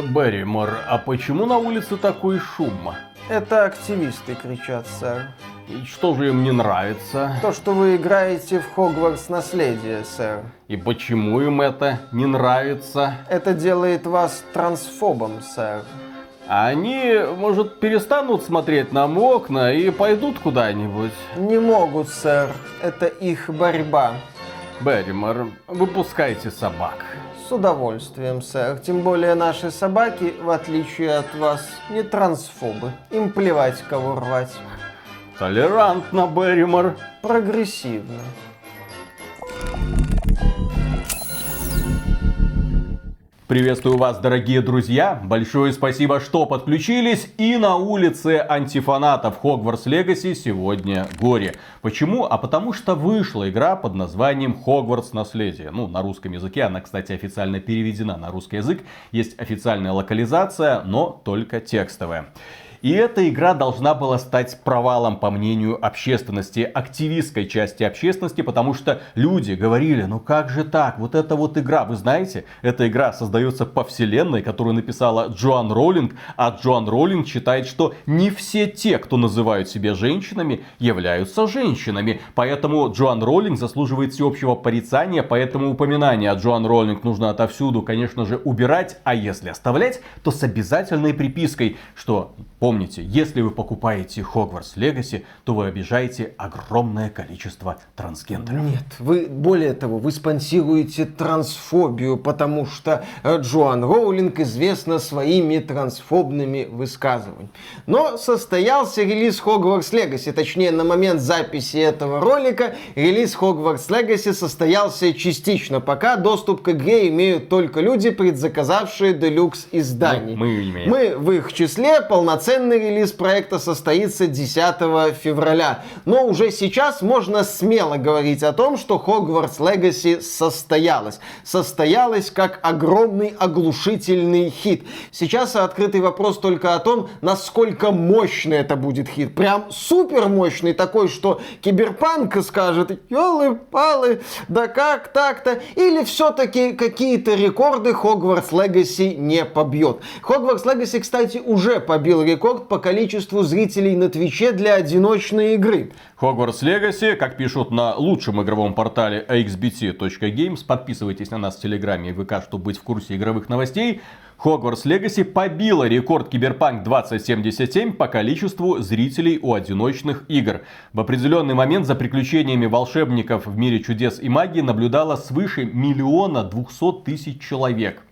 Берримор, а почему на улице такой шум? Это активисты кричат, сэр. И что же им не нравится? То, что вы играете в Хогвартс наследие, сэр. И почему им это не нравится? Это делает вас трансфобом, сэр. А они, может, перестанут смотреть нам в окна и пойдут куда-нибудь? Не могут, сэр. Это их борьба. Берримор, выпускайте собак. С удовольствием, сэр. Тем более наши собаки, в отличие от вас, не трансфобы. Им плевать, кого рвать. Толерантно, Берримор. Прогрессивно. Приветствую вас, дорогие друзья. Большое спасибо, что подключились. И на улице антифанатов Хогвартс Легаси сегодня горе. Почему? А потому что вышла игра под названием Хогвартс Наследие. Ну, на русском языке. Она, кстати, официально переведена на русский язык. Есть официальная локализация, но только текстовая. И эта игра должна была стать провалом, по мнению общественности, активистской части общественности, потому что люди говорили, ну как же так, вот эта вот игра, вы знаете, эта игра создается по вселенной, которую написала Джоан Роллинг, а Джоан Роллинг считает, что не все те, кто называют себя женщинами, являются женщинами. Поэтому Джоан Роллинг заслуживает всеобщего порицания, поэтому упоминание о Джоан Роллинг нужно отовсюду, конечно же, убирать, а если оставлять, то с обязательной припиской, что Помните, если вы покупаете Хогвартс Легаси, то вы обижаете огромное количество трансгендеров. Нет, вы, более того, вы спонсируете трансфобию, потому что э, Джоан Роулинг известна своими трансфобными высказываниями. Но состоялся релиз Хогвартс Легаси, точнее, на момент записи этого ролика релиз Хогвартс Легаси состоялся частично, пока доступ к игре имеют только люди, предзаказавшие делюкс изданий. Ну, мы имеем. Мы в их числе полноценные Полноценный релиз проекта состоится 10 февраля. Но уже сейчас можно смело говорить о том, что Hogwarts Legacy состоялась. Состоялась как огромный оглушительный хит. Сейчас открытый вопрос только о том, насколько мощный это будет хит. Прям супер мощный такой, что Киберпанк скажет, елы-палы, да как так-то? Или все-таки какие-то рекорды Hogwarts Legacy не побьет. Hogwarts Legacy, кстати, уже побил рекорд рекорд по количеству зрителей на Твиче для одиночной игры. Hogwarts Legacy, как пишут на лучшем игровом портале axbt.games, подписывайтесь на нас в Телеграме и ВК, чтобы быть в курсе игровых новостей, Hogwarts Legacy побила рекорд Киберпанк 2077 по количеству зрителей у одиночных игр. В определенный момент за приключениями волшебников в мире чудес и магии наблюдало свыше миллиона двухсот тысяч человек.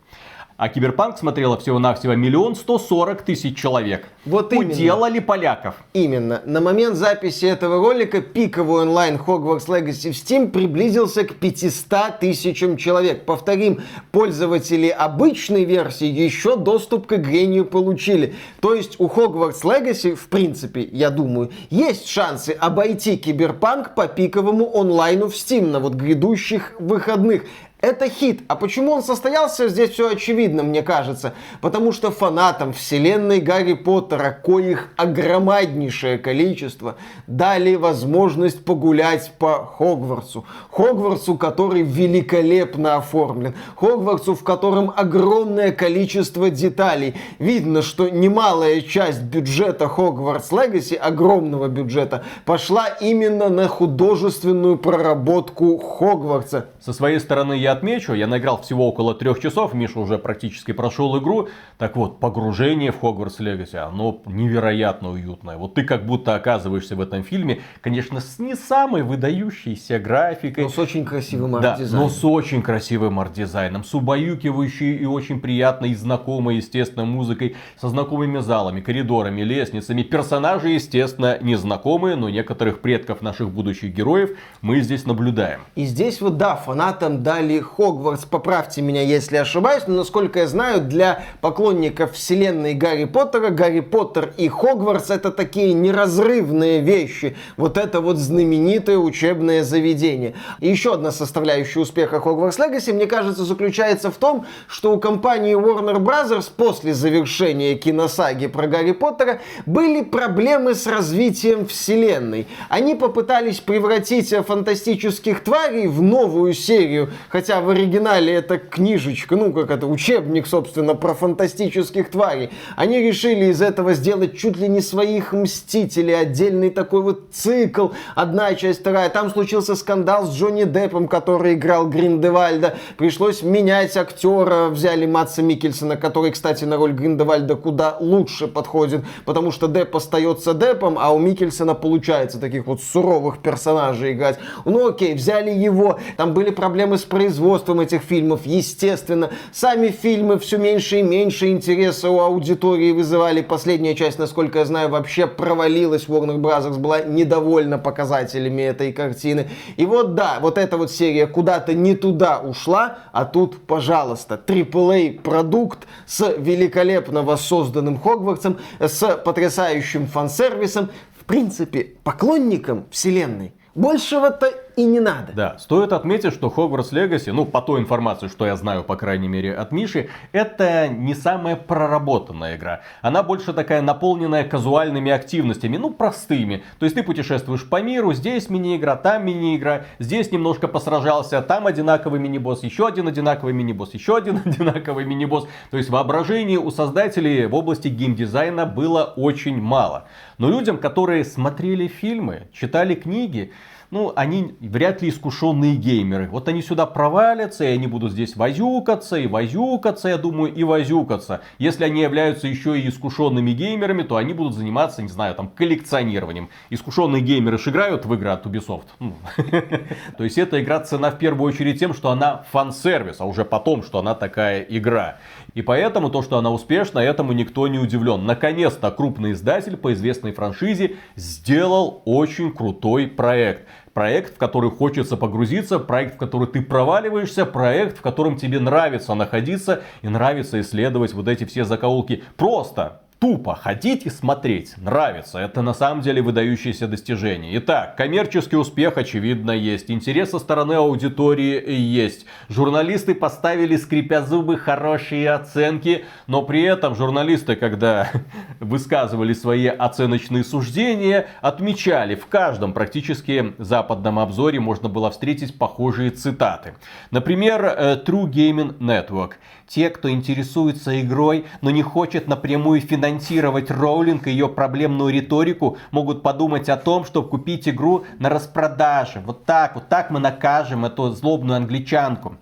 А Киберпанк смотрело всего-навсего миллион сто сорок тысяч человек. Вот Уделали именно. поляков. Именно. На момент записи этого ролика пиковый онлайн Hogwarts Legacy в Steam приблизился к 500 тысячам человек. Повторим, пользователи обычной версии еще доступ к игре не получили. То есть у Hogwarts Legacy, в принципе, я думаю, есть шансы обойти Киберпанк по пиковому онлайну в Steam на вот грядущих выходных. Это хит. А почему он состоялся, здесь все очевидно, мне кажется. Потому что фанатам вселенной Гарри Поттера, коих огромнейшее количество, дали возможность погулять по Хогвартсу. Хогвартсу, который великолепно оформлен. Хогвартсу, в котором огромное количество деталей. Видно, что немалая часть бюджета Hogwarts Legacy, огромного бюджета, пошла именно на художественную проработку Хогвартса. Со своей стороны я отмечу, я наиграл всего около трех часов, Миша уже практически прошел игру. Так вот, погружение в Hogwarts Legacy, оно невероятно уютное. Вот ты как будто оказываешься в этом фильме, конечно, с не самой выдающейся графикой. Но с очень красивым арт-дизайном. Да, но с очень красивым арт-дизайном, с убаюкивающей и очень приятной и знакомой, естественно, музыкой, со знакомыми залами, коридорами, лестницами. Персонажи, естественно, незнакомые, но некоторых предков наших будущих героев мы здесь наблюдаем. И здесь вот, да, фанатам дали Хогвартс, поправьте меня, если ошибаюсь, но насколько я знаю, для поклонников вселенной Гарри Поттера, Гарри Поттер и Хогвартс это такие неразрывные вещи. Вот это вот знаменитое учебное заведение. И еще одна составляющая успеха Хогвартс Легаси, мне кажется, заключается в том, что у компании Warner Bros. после завершения киносаги про Гарри Поттера были проблемы с развитием вселенной. Они попытались превратить фантастических тварей в новую серию, хотя хотя в оригинале это книжечка, ну как это, учебник, собственно, про фантастических тварей. Они решили из этого сделать чуть ли не своих Мстителей, отдельный такой вот цикл, одна часть, вторая. Там случился скандал с Джонни Деппом, который играл Гриндевальда. Пришлось менять актера, взяли Матса Микельсона, который, кстати, на роль Гриндевальда куда лучше подходит, потому что Депп остается Деппом, а у Микельсона получается таких вот суровых персонажей играть. Ну окей, взяли его, там были проблемы с производством этих фильмов, естественно. Сами фильмы все меньше и меньше интереса у аудитории вызывали. Последняя часть, насколько я знаю, вообще провалилась. Warner Bros. была недовольна показателями этой картины. И вот да, вот эта вот серия куда-то не туда ушла, а тут, пожалуйста, AAA продукт с великолепно воссозданным Хогвартсом, с потрясающим фан-сервисом, в принципе, поклонникам вселенной. Большего-то и не надо. Да, стоит отметить, что Hogwarts Legacy, ну, по той информации, что я знаю, по крайней мере, от Миши, это не самая проработанная игра. Она больше такая наполненная казуальными активностями, ну, простыми. То есть ты путешествуешь по миру, здесь мини-игра, там мини-игра, здесь немножко посражался, там одинаковый мини-босс, еще один одинаковый мини-босс, еще один одинаковый мини-босс. То есть воображения у создателей в области геймдизайна было очень мало. Но людям, которые смотрели фильмы, читали книги, ну, они вряд ли искушенные геймеры. Вот они сюда провалятся, и они будут здесь возюкаться, и возюкаться, я думаю, и возюкаться. Если они являются еще и искушенными геймерами, то они будут заниматься, не знаю, там, коллекционированием. Искушенные геймеры же играют в игры от Ubisoft. Ну. То есть эта игра цена в первую очередь тем, что она фан-сервис, а уже потом, что она такая игра. И поэтому то, что она успешна, этому никто не удивлен. Наконец-то крупный издатель по известной франшизе сделал очень крутой проект. Проект, в который хочется погрузиться, проект, в который ты проваливаешься, проект, в котором тебе нравится находиться и нравится исследовать вот эти все закоулки. Просто тупо ходить и смотреть. Нравится. Это на самом деле выдающееся достижение. Итак, коммерческий успех очевидно есть. Интерес со стороны аудитории есть. Журналисты поставили, скрипя зубы, хорошие оценки. Но при этом журналисты, когда высказывали свои оценочные суждения, отмечали в каждом практически западном обзоре можно было встретить похожие цитаты. Например, э, True Gaming Network. Те, кто интересуется игрой, но не хочет напрямую финансировать Роулинг и ее проблемную риторику, могут подумать о том, чтобы купить игру на распродаже. Вот так, вот так мы накажем эту злобную англичанку.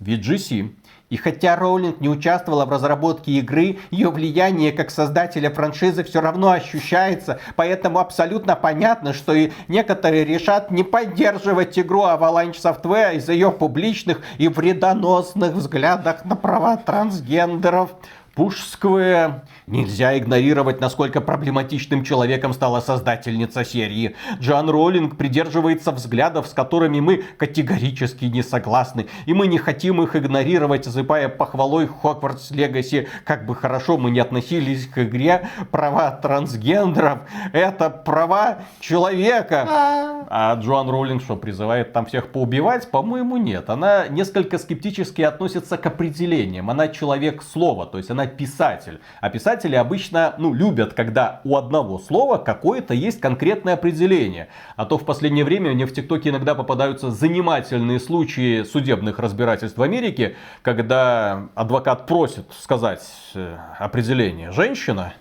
VGC и хотя Роулинг не участвовала в разработке игры, ее влияние как создателя франшизы все равно ощущается, поэтому абсолютно понятно, что и некоторые решат не поддерживать игру Avalanche Software из-за ее публичных и вредоносных взглядах на права трансгендеров. Пуш Сквер. Нельзя игнорировать, насколько проблематичным человеком стала создательница серии. Джоан Роллинг придерживается взглядов, с которыми мы категорически не согласны. И мы не хотим их игнорировать, осыпая похвалой Хогвартс Легаси. Как бы хорошо мы не относились к игре, права трансгендеров — это права человека. А, а Джоан Роллинг что, призывает там всех поубивать? По-моему, нет. Она несколько скептически относится к определениям. Она человек слова, то есть она писатель. А писатели обычно ну, любят, когда у одного слова какое-то есть конкретное определение. А то в последнее время мне в ТикТоке иногда попадаются занимательные случаи судебных разбирательств в Америке, когда адвокат просит сказать э, определение «женщина»,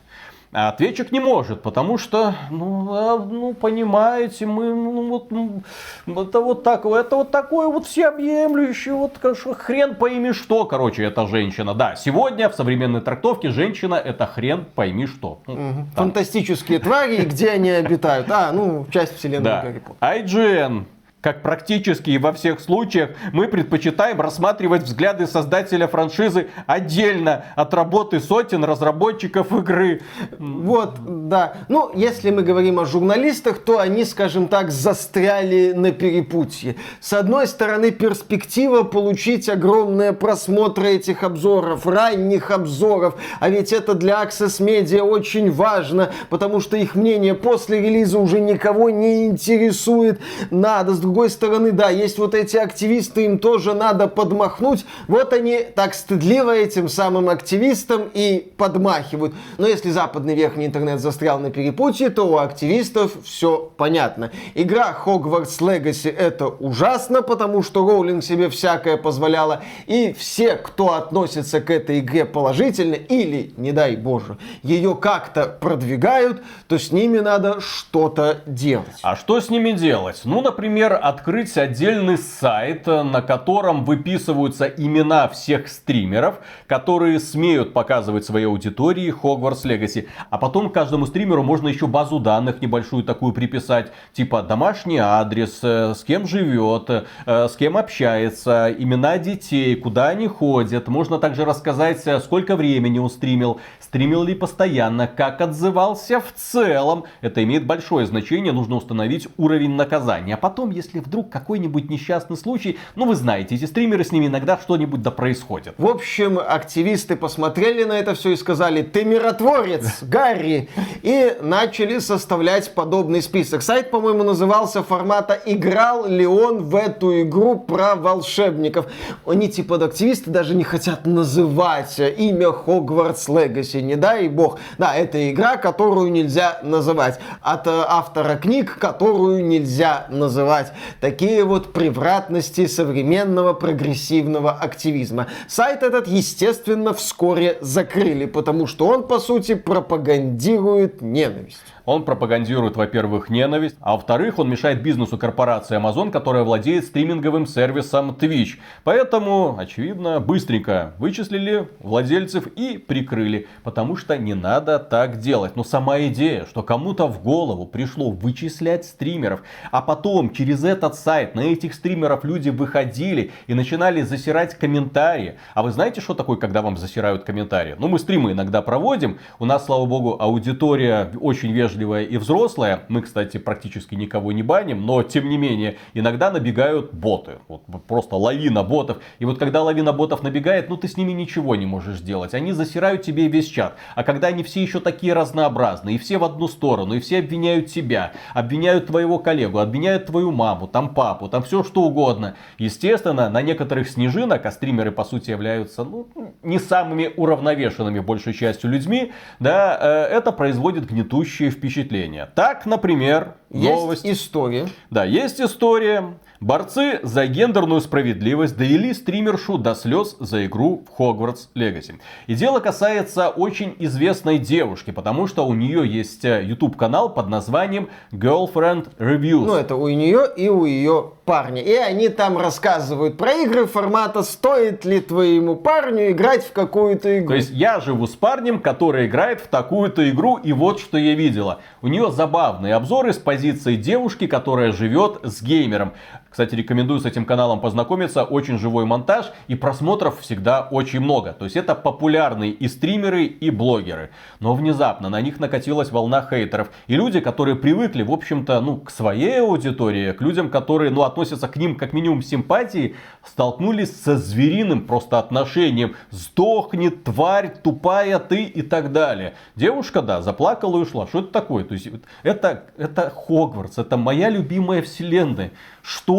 а ответчик не может, потому что, ну, а, ну понимаете, мы, ну, вот, ну, это вот так, это вот такое вот всеобъемлющее, вот хрен пойми что, короче, это женщина. Да, сегодня в современной трактовке женщина это хрен пойми что. Угу. Фантастические твари, где они обитают? А, ну, часть вселенной. Гарри Поттер. IGN как практически и во всех случаях, мы предпочитаем рассматривать взгляды создателя франшизы отдельно от работы сотен разработчиков игры. Вот, да. Ну, если мы говорим о журналистах, то они, скажем так, застряли на перепутье. С одной стороны, перспектива получить огромные просмотры этих обзоров, ранних обзоров, а ведь это для Access Media очень важно, потому что их мнение после релиза уже никого не интересует. Надо, с другой стороны, да, есть вот эти активисты, им тоже надо подмахнуть. Вот они так стыдливо этим самым активистам и подмахивают. Но если западный верхний интернет застрял на перепутье, то у активистов все понятно. Игра Hogwarts Legacy это ужасно, потому что Роулинг себе всякое позволяла. И все, кто относится к этой игре положительно или, не дай боже, ее как-то продвигают, то с ними надо что-то делать. А что с ними делать? Ну, например, открыть отдельный сайт, на котором выписываются имена всех стримеров, которые смеют показывать своей аудитории Hogwarts Legacy. А потом каждому стримеру можно еще базу данных небольшую такую приписать, типа домашний адрес, э, с кем живет, э, с кем общается, имена детей, куда они ходят. Можно также рассказать, э, сколько времени он стримил, стримил ли постоянно, как отзывался в целом. Это имеет большое значение, нужно установить уровень наказания. А потом, если вдруг какой-нибудь несчастный случай, ну вы знаете, эти стримеры с ними иногда что-нибудь да происходит. В общем, активисты посмотрели на это все и сказали, ты миротворец, Гарри, и начали составлять подобный список. Сайт, по-моему, назывался формата «Играл ли он в эту игру про волшебников?» Они, типа, активисты даже не хотят называть имя Хогвартс Легаси не дай бог. Да, это игра, которую нельзя называть. От э, автора книг, которую нельзя называть. Такие вот превратности современного прогрессивного активизма. Сайт этот, естественно, вскоре закрыли, потому что он, по сути, пропагандирует ненависть. Он пропагандирует, во-первых, ненависть, а во-вторых, он мешает бизнесу корпорации Amazon, которая владеет стриминговым сервисом Twitch. Поэтому, очевидно, быстренько вычислили владельцев и прикрыли, потому что не надо так делать. Но сама идея, что кому-то в голову пришло вычислять стримеров, а потом через этот сайт на этих стримеров люди выходили и начинали засирать комментарии. А вы знаете, что такое, когда вам засирают комментарии? Ну, мы стримы иногда проводим, у нас, слава богу, аудитория очень вежливая и взрослая. Мы, кстати, практически никого не баним, но тем не менее, иногда набегают боты. Вот просто лавина ботов. И вот когда лавина ботов набегает, ну ты с ними ничего не можешь сделать. Они засирают тебе весь чат. А когда они все еще такие разнообразные, и все в одну сторону, и все обвиняют тебя, обвиняют твоего коллегу, обвиняют твою маму, там папу, там все что угодно. Естественно, на некоторых снежинок, а стримеры по сути являются ну, не самыми уравновешенными большей частью людьми, да, э, это производит гнетущее впечатление впечатления. Так, например, новость. Есть история. Да, есть история. Борцы за гендерную справедливость довели стримершу до слез за игру в Hogwarts Legacy. И дело касается очень известной девушки, потому что у нее есть YouTube канал под названием Girlfriend Reviews. Ну, это у нее и у ее парня. И они там рассказывают про игры формата «Стоит ли твоему парню играть в какую-то игру?» То есть я живу с парнем, который играет в такую-то игру, и вот что я видела. У нее забавные обзоры с позиции девушки, которая живет с геймером. Кстати, рекомендую с этим каналом познакомиться. Очень живой монтаж и просмотров всегда очень много. То есть это популярные и стримеры, и блогеры. Но внезапно на них накатилась волна хейтеров. И люди, которые привыкли, в общем-то, ну, к своей аудитории, к людям, которые, ну, относятся к ним как минимум симпатии, столкнулись со звериным просто отношением. Сдохни, тварь, тупая ты и так далее. Девушка, да, заплакала и ушла. Что это такое? То есть это, это Хогвартс, это моя любимая вселенная.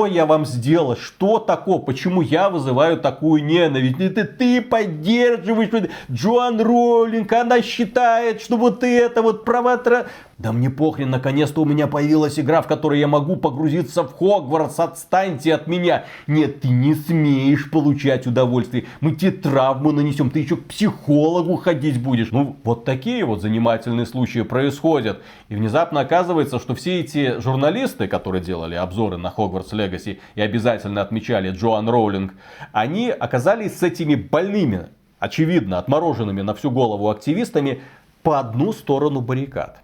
Я вам сделал? Что такое? Почему я вызываю такую ненависть? Это ты поддерживаешь Джоан Роллинг, она считает, что вот это вот права... Да мне похрен, наконец-то у меня появилась игра, в которой я могу погрузиться в Хогвартс, отстаньте от меня. Нет, ты не смеешь получать удовольствие. Мы тебе травму нанесем, ты еще к психологу ходить будешь. Ну, вот такие вот занимательные случаи происходят. И внезапно оказывается, что все эти журналисты, которые делали обзоры на Хогвартс Легаси и обязательно отмечали Джоан Роулинг, они оказались с этими больными, очевидно, отмороженными на всю голову активистами по одну сторону баррикад.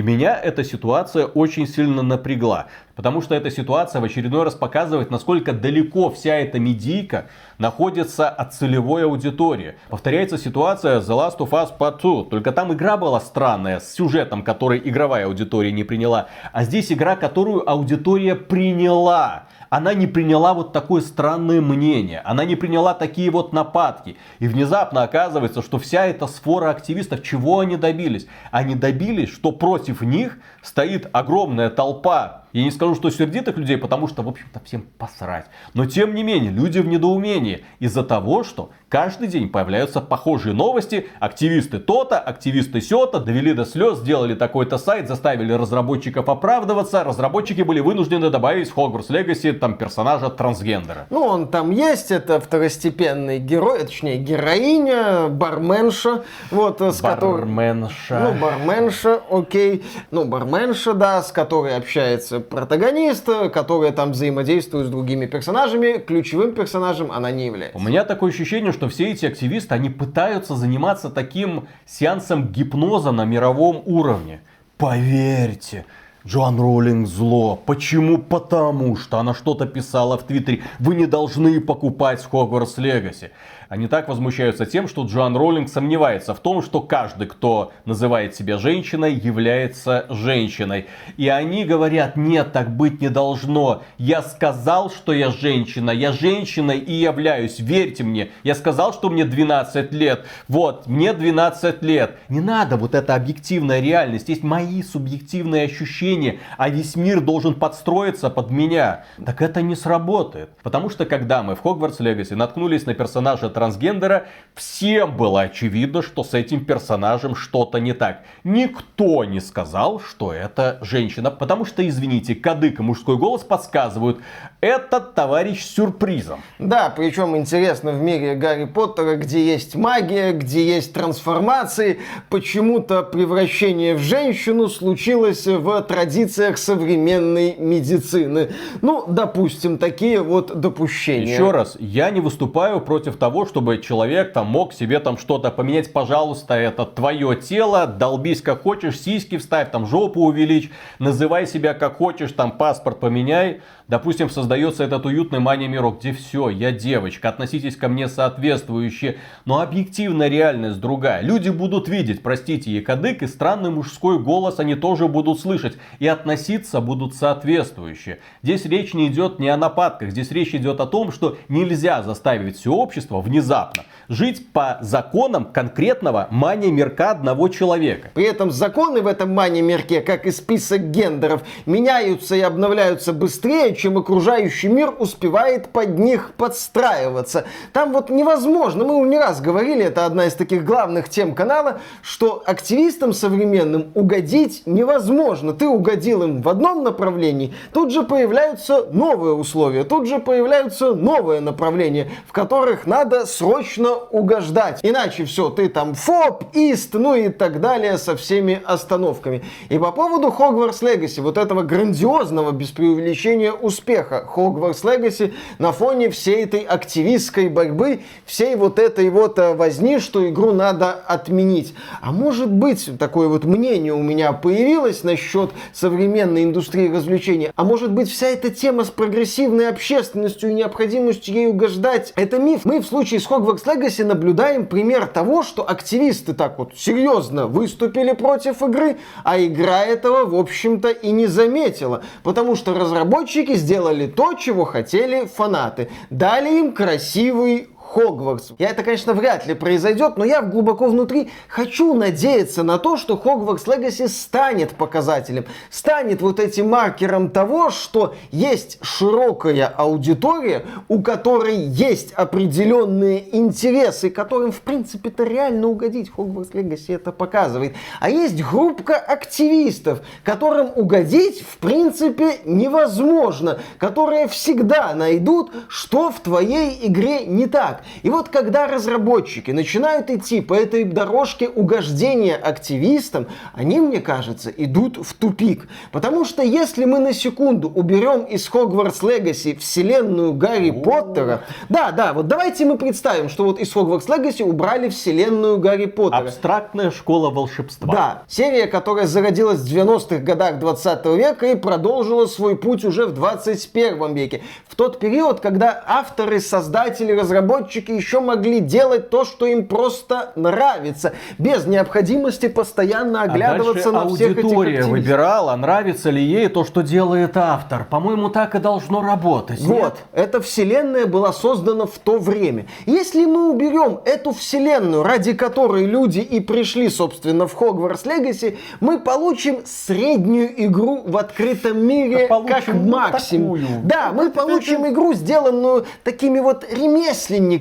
И меня эта ситуация очень сильно напрягла. Потому что эта ситуация в очередной раз показывает, насколько далеко вся эта медийка находится от целевой аудитории. Повторяется ситуация The Last of Us Part 2. Только там игра была странная, с сюжетом, который игровая аудитория не приняла. А здесь игра, которую аудитория приняла она не приняла вот такое странное мнение, она не приняла такие вот нападки. И внезапно оказывается, что вся эта сфора активистов, чего они добились? Они добились, что против них стоит огромная толпа Я не скажу, что сердитых людей, потому что, в общем-то, всем посрать. Но, тем не менее, люди в недоумении из-за того, что каждый день появляются похожие новости. Активисты то-то, активисты сё-то, довели до слез, сделали такой-то сайт, заставили разработчиков оправдываться. Разработчики были вынуждены добавить в Hogwarts Legacy там персонажа трансгендера. Ну, он там есть, это второстепенный герой, точнее, героиня, барменша, вот, с которой... Барменша. Ну, барменша, окей. Ну, барменша, да, с которой общается протагонист, которая там взаимодействует с другими персонажами. Ключевым персонажем она не является. У меня такое ощущение, что все эти активисты, они пытаются заниматься таким сеансом гипноза на мировом уровне. Поверьте, Джоан Роллинг зло. Почему? Потому что она что-то писала в Твиттере. Вы не должны покупать Хогвартс Легаси. Они так возмущаются тем, что Джоан Роллинг сомневается в том, что каждый, кто называет себя женщиной, является женщиной. И они говорят, нет, так быть не должно. Я сказал, что я женщина. Я женщина и являюсь. Верьте мне. Я сказал, что мне 12 лет. Вот, мне 12 лет. Не надо вот эта объективная реальность. Есть мои субъективные ощущения. А весь мир должен подстроиться под меня. Так это не сработает. Потому что когда мы в Хогвартс Легаси наткнулись на персонажа трансгендера, всем было очевидно, что с этим персонажем что-то не так. Никто не сказал, что это женщина, потому что, извините, кадык и мужской голос подсказывают, этот товарищ с сюрпризом. Да, причем интересно в мире Гарри Поттера, где есть магия, где есть трансформации, почему-то превращение в женщину случилось в традициях современной медицины. Ну, допустим, такие вот допущения. Еще раз, я не выступаю против того, чтобы человек там мог себе там что-то поменять. Пожалуйста, это твое тело, долбись как хочешь, сиськи вставь, там жопу увеличь, называй себя как хочешь, там паспорт поменяй. Допустим, создается этот уютный мания мирок, где все, я девочка, относитесь ко мне соответствующе. Но объективная реальность другая. Люди будут видеть, простите, якадык и странный мужской голос они тоже будут слышать. И относиться будут соответствующе. Здесь речь не идет не о нападках, здесь речь идет о том, что нельзя заставить все общество внезапно жить по законам конкретного мания мирка одного человека. При этом законы в этом мания мирке, как и список гендеров, меняются и обновляются быстрее, чем окружающий мир успевает под них подстраиваться. Там вот невозможно, мы не раз говорили, это одна из таких главных тем канала, что активистам современным угодить невозможно. Ты угодил им в одном направлении, тут же появляются новые условия, тут же появляются новые направления, в которых надо срочно угождать. Иначе все, ты там фоп, ист, ну и так далее со всеми остановками. И по поводу Хогвартс Легаси, вот этого грандиозного, без преувеличения, успеха Хогвартс Легаси на фоне всей этой активистской борьбы, всей вот этой вот э, возни, что игру надо отменить. А может быть, такое вот мнение у меня появилось насчет современной индустрии развлечений, а может быть вся эта тема с прогрессивной общественностью и необходимостью ей угождать, это миф. Мы в случае с Хогвартс Легаси наблюдаем пример того, что активисты так вот серьезно выступили против игры, а игра этого, в общем-то, и не заметила. Потому что разработчики сделали то, чего хотели фанаты. Дали им красивый Хогвартс. И это, конечно, вряд ли произойдет, но я глубоко внутри хочу надеяться на то, что Хогвартс Легаси станет показателем, станет вот этим маркером того, что есть широкая аудитория, у которой есть определенные интересы, которым, в принципе-то, реально угодить. Хогвартс Легаси это показывает. А есть группа активистов, которым угодить, в принципе, невозможно, которые всегда найдут, что в твоей игре не так. И вот когда разработчики начинают идти по этой дорожке угождения активистам, они, мне кажется, идут в тупик. Потому что если мы на секунду уберем из Хогвартс Легаси вселенную Гарри Поттера, да, да, вот давайте мы представим, что вот из Хогвартс Легаси убрали вселенную Гарри Поттера. Абстрактная школа волшебства. Да, серия, которая зародилась в 90-х годах 20 века и продолжила свой путь уже в 21 веке. В тот период, когда авторы, создатели, разработчики разработчики еще могли делать то, что им просто нравится, без необходимости постоянно оглядываться а на всех этих аудитория выбирала, нравится ли ей то, что делает автор. По-моему, так и должно работать. Вот, нет? эта вселенная была создана в то время. Если мы уберем эту вселенную, ради которой люди и пришли, собственно, в Хогвартс Легаси, мы получим среднюю игру в открытом мире, А получим как вот максимум. такую. Да, мы получим игру, сделанную такими вот ремесленниками,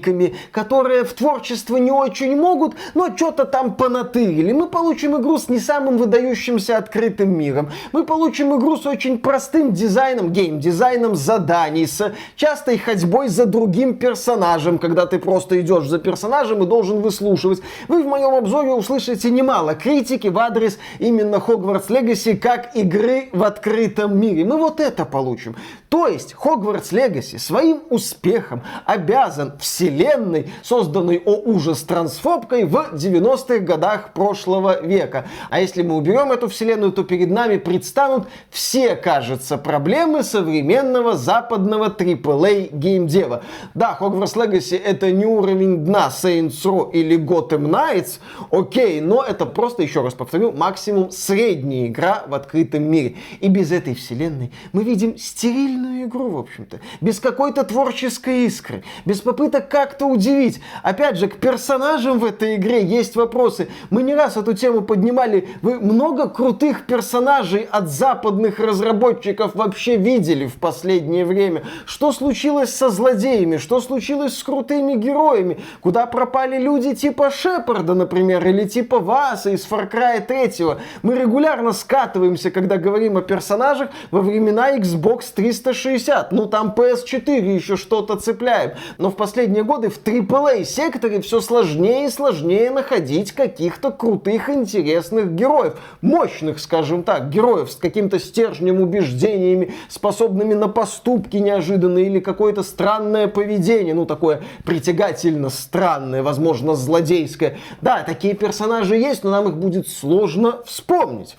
которые в творчество не очень могут, но что-то там понатырили. Мы получим игру с не самым выдающимся открытым миром. Мы получим игру с очень простым дизайном, гейм-дизайном заданий, с частой ходьбой за другим персонажем, когда ты просто идешь за персонажем и должен выслушивать. Вы в моем обзоре услышите немало критики в адрес именно Хогвартс Легаси как игры в открытом мире. Мы вот это получим. То есть Хогвартс Легаси своим успехом обязан вселенной, созданной о ужас трансфобкой в 90-х годах прошлого века. А если мы уберем эту вселенную, то перед нами предстанут все, кажется, проблемы современного западного AAA геймдева. Да, Hogwarts Legacy это не уровень дна Saints Row или Gotham Knights, окей, но это просто, еще раз повторю, максимум средняя игра в открытом мире. И без этой вселенной мы видим стерильную игру, в общем-то, без какой-то творческой искры, без попыток как-то удивить. Опять же, к персонажам в этой игре есть вопросы. Мы не раз эту тему поднимали. Вы много крутых персонажей от западных разработчиков вообще видели в последнее время? Что случилось со злодеями? Что случилось с крутыми героями? Куда пропали люди типа Шепарда, например, или типа Васа из Far Cry 3? Мы регулярно скатываемся, когда говорим о персонажах во времена Xbox 360. Ну там PS4 еще что-то цепляем. Но в последние годы в AAA секторе все сложнее и сложнее находить каких-то крутых, интересных героев. Мощных, скажем так, героев с каким-то стержнем, убеждениями, способными на поступки неожиданные или какое-то странное поведение. Ну, такое притягательно странное, возможно, злодейское. Да, такие персонажи есть, но нам их будет сложно вспомнить.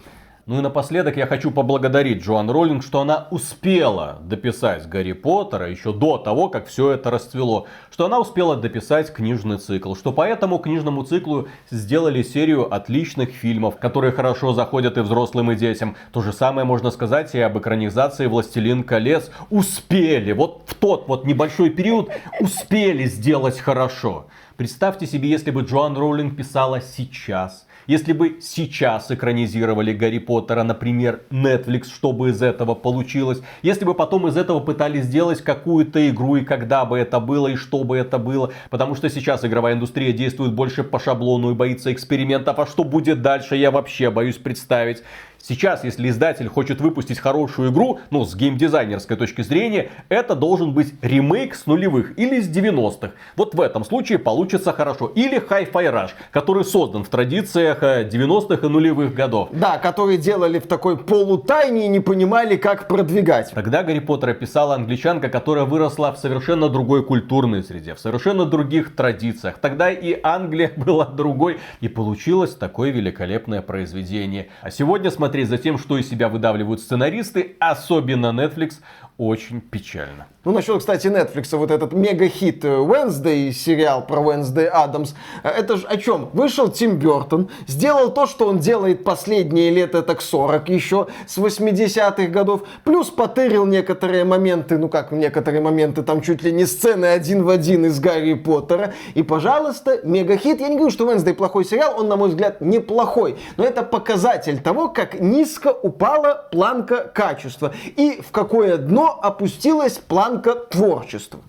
Ну и напоследок я хочу поблагодарить Джоан Роллинг, что она успела дописать Гарри Поттера еще до того, как все это расцвело. Что она успела дописать книжный цикл. Что по этому книжному циклу сделали серию отличных фильмов, которые хорошо заходят и взрослым, и детям. То же самое можно сказать и об экранизации «Властелин колец». Успели, вот в тот вот небольшой период успели сделать хорошо. Представьте себе, если бы Джоан Роулинг писала сейчас – если бы сейчас экранизировали Гарри Поттера, например, Netflix, что бы из этого получилось? Если бы потом из этого пытались сделать какую-то игру, и когда бы это было, и что бы это было? Потому что сейчас игровая индустрия действует больше по шаблону и боится экспериментов. А что будет дальше, я вообще боюсь представить. Сейчас, если издатель хочет выпустить хорошую игру, ну, с геймдизайнерской точки зрения, это должен быть ремейк с нулевых или с 90-х. Вот в этом случае получится хорошо. Или Hi-Fi Rush, который создан в традициях 90-х и нулевых годов. Да, которые делали в такой полутайне и не понимали, как продвигать. Тогда Гарри Поттера писала англичанка, которая выросла в совершенно другой культурной среде, в совершенно других традициях. Тогда и Англия была другой, и получилось такое великолепное произведение. А сегодня, смотрите, смотреть за тем, что из себя выдавливают сценаристы, особенно Netflix, очень печально. Ну, насчет, кстати, Netflix, вот этот мега-хит Wednesday, сериал про Wednesday Адамс, это же о чем? Вышел Тим Бертон, сделал то, что он делает последние лет, это к 40 еще, с 80-х годов, плюс потырил некоторые моменты, ну как некоторые моменты, там чуть ли не сцены один в один из Гарри Поттера, и, пожалуйста, мега-хит. Я не говорю, что Wednesday плохой сериал, он, на мой взгляд, неплохой, но это показатель того, как низко упала планка качества и в какое дно опустилась планка творчества.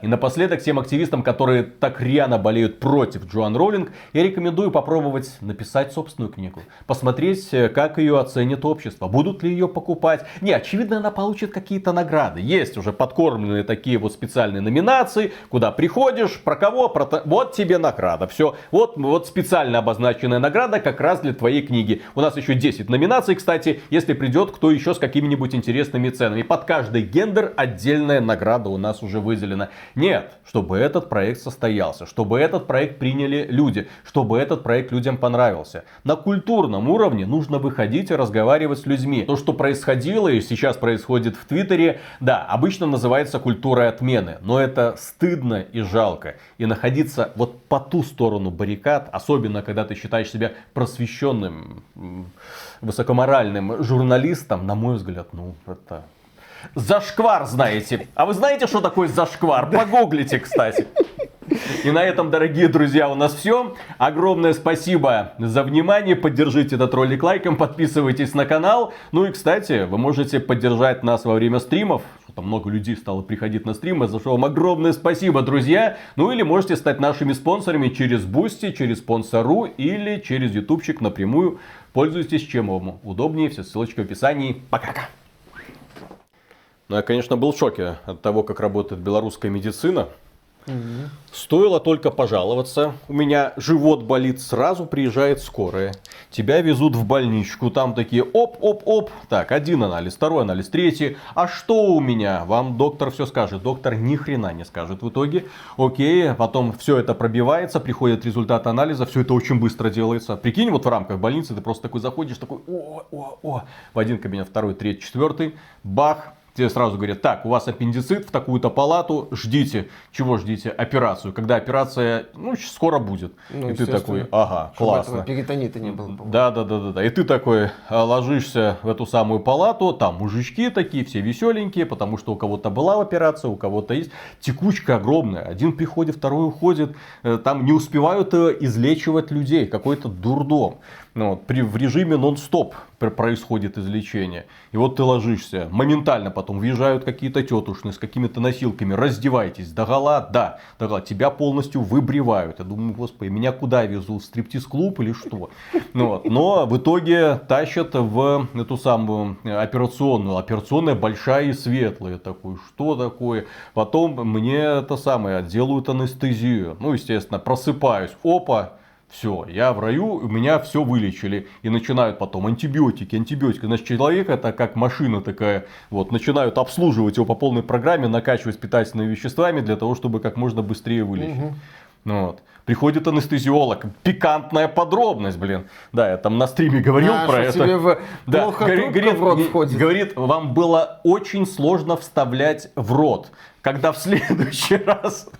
И напоследок тем активистам, которые так рьяно болеют против Джоан Роллинг, я рекомендую попробовать написать собственную книгу. Посмотреть, э, как ее оценит общество. Будут ли ее покупать. Не, очевидно, она получит какие-то награды. Есть уже подкормленные такие вот специальные номинации, куда приходишь, про кого, про то... вот тебе награда. Все, вот, вот специально обозначенная награда как раз для твоей книги. У нас еще 10 номинаций, кстати, если придет кто еще с какими-нибудь интересными ценами. Под каждый гендер отдельная награда у нас уже выделена. Нет, чтобы этот проект состоялся, чтобы этот проект приняли люди, чтобы этот проект людям понравился. На культурном уровне нужно выходить и разговаривать с людьми. То, что происходило и сейчас происходит в Твиттере, да, обычно называется культурой отмены, но это стыдно и жалко. И находиться вот по ту сторону баррикад, особенно когда ты считаешь себя просвещенным, высокоморальным журналистом, на мой взгляд, ну, это Зашквар знаете. А вы знаете, что такое зашквар? Погуглите, кстати. И на этом, дорогие друзья, у нас все. Огромное спасибо за внимание. Поддержите этот ролик лайком, подписывайтесь на канал. Ну и, кстати, вы можете поддержать нас во время стримов. Там много людей стало приходить на стримы, за что вам огромное спасибо, друзья. Ну или можете стать нашими спонсорами через Boosty, через Sponsr или через ютубчик напрямую. Пользуйтесь чем вам удобнее. Все ссылочки в описании. Пока-пока. Ну, я, конечно, был в шоке от того, как работает белорусская медицина. Угу. Стоило только пожаловаться, у меня живот болит, сразу приезжает скорая. Тебя везут в больничку, там такие оп-оп-оп. Так, один анализ, второй анализ, третий. А что у меня? Вам доктор все скажет. Доктор ни хрена не скажет в итоге. Окей, потом все это пробивается, приходит результат анализа, все это очень быстро делается. Прикинь, вот в рамках больницы ты просто такой заходишь, такой о, о, о. В один кабинет, второй, третий, четвертый. Бах, тебе сразу говорят, так, у вас аппендицит в такую-то палату, ждите. Чего ждите? Операцию. Когда операция, ну, скоро будет. Ну, и ты такой, ага, классно. перитонита не было. Да, да, да, да, да. И ты такой а, ложишься в эту самую палату, там мужички такие, все веселенькие, потому что у кого-то была операция, у кого-то есть. Текучка огромная. Один приходит, второй уходит. Э, там не успевают э, излечивать людей. Какой-то дурдом. Ну, при, в режиме нон-стоп происходит излечение. И вот ты ложишься, моментально потом въезжают какие-то тетушны с какими-то носилками, раздевайтесь, догола, да, догола, тебя полностью выбривают. Я думаю, господи, меня куда везут, в стриптиз-клуб или что? Ну, вот. Но в итоге тащат в эту самую операционную. Операционная большая и светлая. Такой, что такое? Потом мне это самое, делают анестезию. Ну, естественно, просыпаюсь, опа, все, я в раю, у меня все вылечили. И начинают потом антибиотики, антибиотики. Значит, человек это как машина такая. Вот, начинают обслуживать его по полной программе, накачивать питательными веществами для того, чтобы как можно быстрее вылечить. Угу. Вот. Приходит анестезиолог. Пикантная подробность, блин. Да, я там на стриме говорил а, про это. Тебе в... да, плохо говорит, в рот входит. говорит, вам было очень сложно вставлять в рот. Когда в следующий раз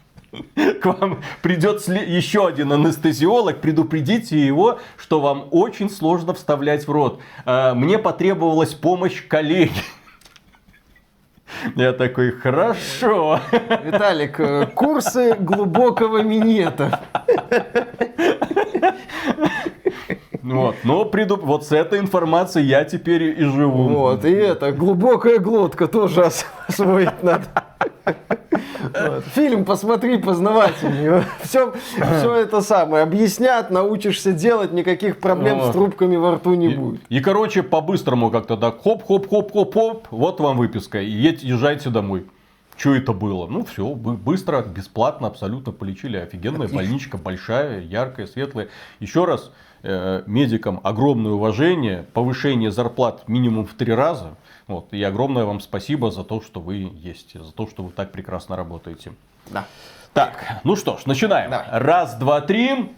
к вам придет еще один анестезиолог, предупредите его, что вам очень сложно вставлять в рот. А, мне потребовалась помощь коллеги. Я такой, хорошо. Виталик, э, курсы глубокого минета. Вот, но приду... вот с этой информацией я теперь и живу. Вот, и это, глубокая глотка тоже освоить надо. Фильм посмотри познавательнее. Все, все это самое. Объяснят, научишься делать, никаких проблем с трубками во рту не будет. И, короче, по-быстрому как-то так хоп-хоп-хоп-хоп-хоп, вот вам выписка, и езжайте домой. Что это было? Ну, все, быстро, бесплатно, абсолютно полечили. Офигенная больничка, большая, яркая, светлая. Еще раз, э, медикам огромное уважение, повышение зарплат минимум в три раза. Вот, и огромное вам спасибо за то, что вы есть, за то, что вы так прекрасно работаете. Да. Так, ну что ж, начинаем. Давай. Раз, два, три.